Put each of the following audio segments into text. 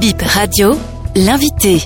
Bip Radio, l'invité.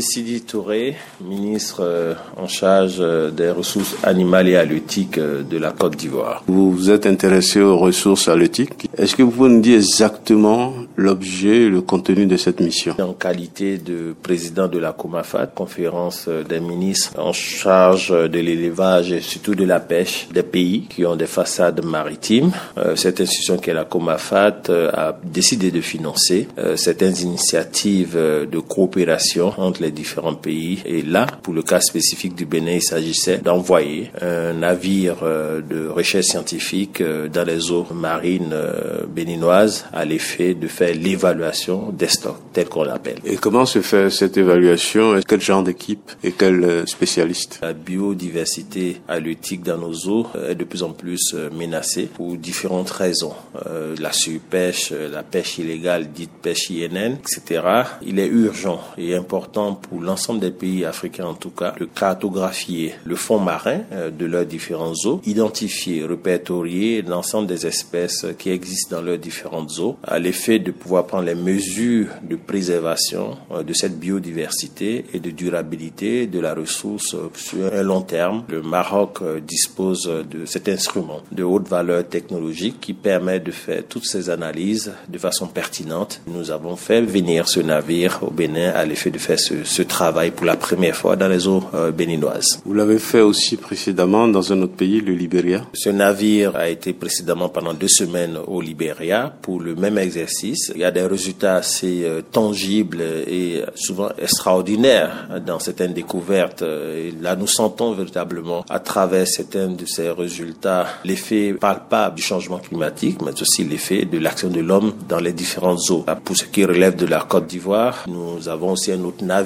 Sidi Touré, ministre euh, en charge euh, des ressources animales et halieutiques euh, de la Côte d'Ivoire. Vous vous êtes intéressé aux ressources halieutiques. Est-ce que vous pouvez nous dire exactement l'objet et le contenu de cette mission? En qualité de président de la COMAFAT, conférence des ministres en charge de l'élevage et surtout de la pêche des pays qui ont des façades maritimes, cette institution qui est la COMAFAT a décidé de financer certaines initiatives de coopération entre les différents pays. Et là, pour le cas spécifique du Bénin, il s'agissait d'envoyer un navire euh, de recherche scientifique euh, dans les eaux marines euh, béninoises à l'effet de faire l'évaluation des stocks, tel qu'on l'appelle. Et comment se fait cette évaluation? Quel genre d'équipe et quel spécialiste? La biodiversité halieutique dans nos eaux est de plus en plus menacée pour différentes raisons. La surpêche, la pêche illégale, dite pêche INN, etc. Il est urgent et important pour l'ensemble des pays africains en tout cas de cartographier le fond marin euh, de leurs différentes eaux, identifier, répertorier l'ensemble des espèces qui existent dans leurs différentes eaux, à l'effet de pouvoir prendre les mesures de préservation euh, de cette biodiversité et de durabilité de la ressource euh, sur un long terme. Le Maroc dispose de cet instrument de haute valeur technologique qui permet de faire toutes ces analyses de façon pertinente. Nous avons fait venir ce navire au Bénin à l'effet de faire ce, ce travail pour la première fois dans les eaux euh, béninoises. Vous l'avez fait aussi précédemment dans un autre pays, le Libéria Ce navire a été précédemment pendant deux semaines au Libéria pour le même exercice. Il y a des résultats assez euh, tangibles et souvent extraordinaires dans certaines découvertes. Et là, nous sentons véritablement à travers certains de ces résultats l'effet palpable du changement climatique, mais aussi l'effet de l'action de l'homme dans les différentes eaux. Pour ce qui relève de la Côte d'Ivoire, nous avons aussi un autre navire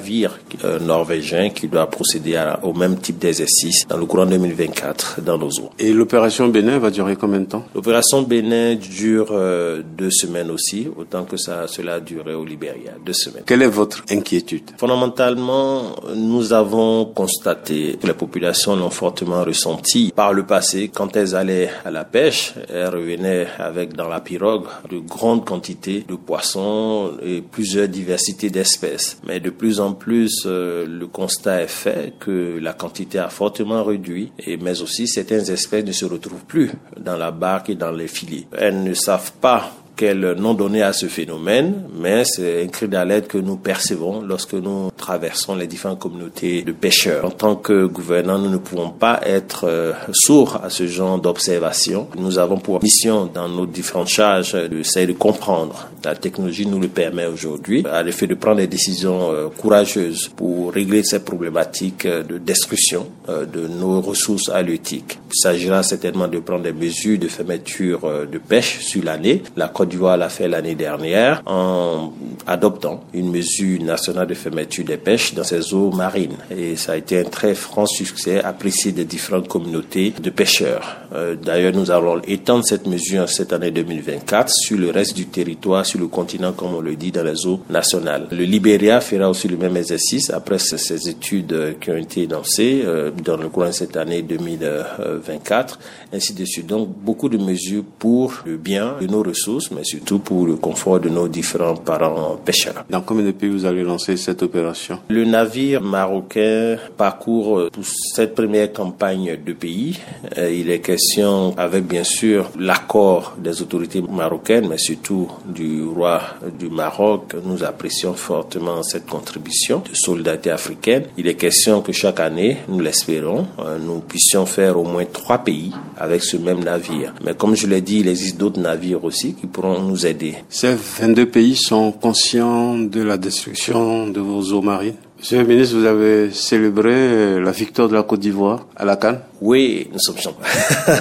euh, norvégien qui doit procéder au même type d'exercice dans le courant 2024 dans nos eaux. Et l'opération Bénin va durer combien de temps? L'opération Bénin dure euh, deux semaines aussi, autant que ça, cela a duré au Libéria, deux semaines. Quelle est votre inquiétude? Fondamentalement, nous avons constaté que les populations l'ont fortement ressenti par le passé. Quand elles allaient à la pêche, elles revenaient avec dans la pirogue de grandes quantités de poissons et plusieurs diversités d'espèces. Mais de plus en plus, euh, le constat est fait que la quantité a fortement réduit, et, mais aussi certaines espèces ne se retrouvent plus dans la barque et dans les filets. Elles ne savent pas quel nom donner à ce phénomène, mais c'est un cri d'alerte que nous percevons lorsque nous traversons les différentes communautés de pêcheurs. En tant que gouvernant, nous ne pouvons pas être euh, sourds à ce genre d'observation. Nous avons pour mission dans nos différentes charges d'essayer de comprendre. La technologie nous le permet aujourd'hui, à l'effet de prendre des décisions euh, courageuses pour régler ces problématiques euh, de destruction de nos ressources halieutiques. Il s'agira certainement de prendre des mesures de fermeture de pêche sur l'année. La d'Ivoire l'a fait l'année dernière en adoptant une mesure nationale de fermeture des pêches dans ses eaux marines. Et ça a été un très franc succès apprécié des différentes communautés de pêcheurs. Euh, d'ailleurs, nous allons étendre cette mesure cette année 2024 sur le reste du territoire, sur le continent, comme on le dit, dans les eaux nationales. Le Libéria fera aussi le même exercice après ces études qui ont été lancées euh, dans le courant de cette année 2024, ainsi de suite. Donc, beaucoup de mesures pour le bien de nos ressources, mais surtout pour le confort de nos différents parents pêcheurs. Dans combien de pays vous allez lancer cette opération? Le navire marocain parcourt euh, pour cette première campagne de pays. Euh, il est question, avec bien sûr l'accord des autorités marocaines, mais surtout du roi du Maroc, nous apprécions fortement cette contribution de solidarité africaine. Il est question que chaque année, nous l'espérons, euh, nous puissions faire au moins trois pays avec ce même navire. Mais comme je l'ai dit, il existe d'autres navires aussi qui pourront nous aider. Ces 22 pays sont conscients de la destruction de vos eaux marines Monsieur le ministre, vous avez célébré la victoire de la Côte d'Ivoire à la Cannes Oui, nous sommes champions.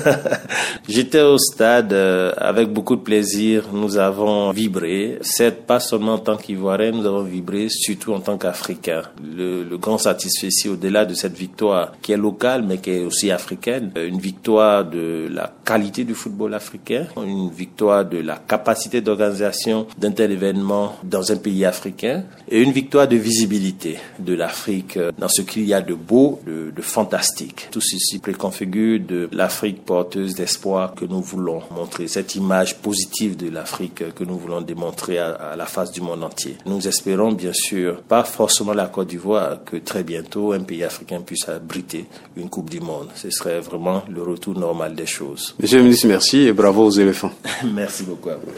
J'étais au stade euh, avec beaucoup de plaisir. Nous avons vibré. C'est pas seulement en tant qu'Ivoirien, nous avons vibré surtout en tant qu'Africains. Le, grand satisfait au-delà de cette victoire qui est locale mais qui est aussi africaine, euh, une victoire de la qualité du football africain, une victoire de la capacité d'organisation d'un tel événement dans un pays africain et une victoire de visibilité de l'Afrique dans ce qu'il y a de beau, de, de fantastique. Tout ceci préconfigure de l'Afrique porteuse d'espoir que nous voulons montrer, cette image positive de l'Afrique que nous voulons démontrer à, la face du monde entier. Nous espérons bien sûr, pas forcément la Côte d'Ivoire, que très bientôt un pays africain puisse abriter une Coupe du Monde. Ce serait vraiment le retour normal des choses. Monsieur le ministre, merci et bravo aux éléphants. merci beaucoup à vous.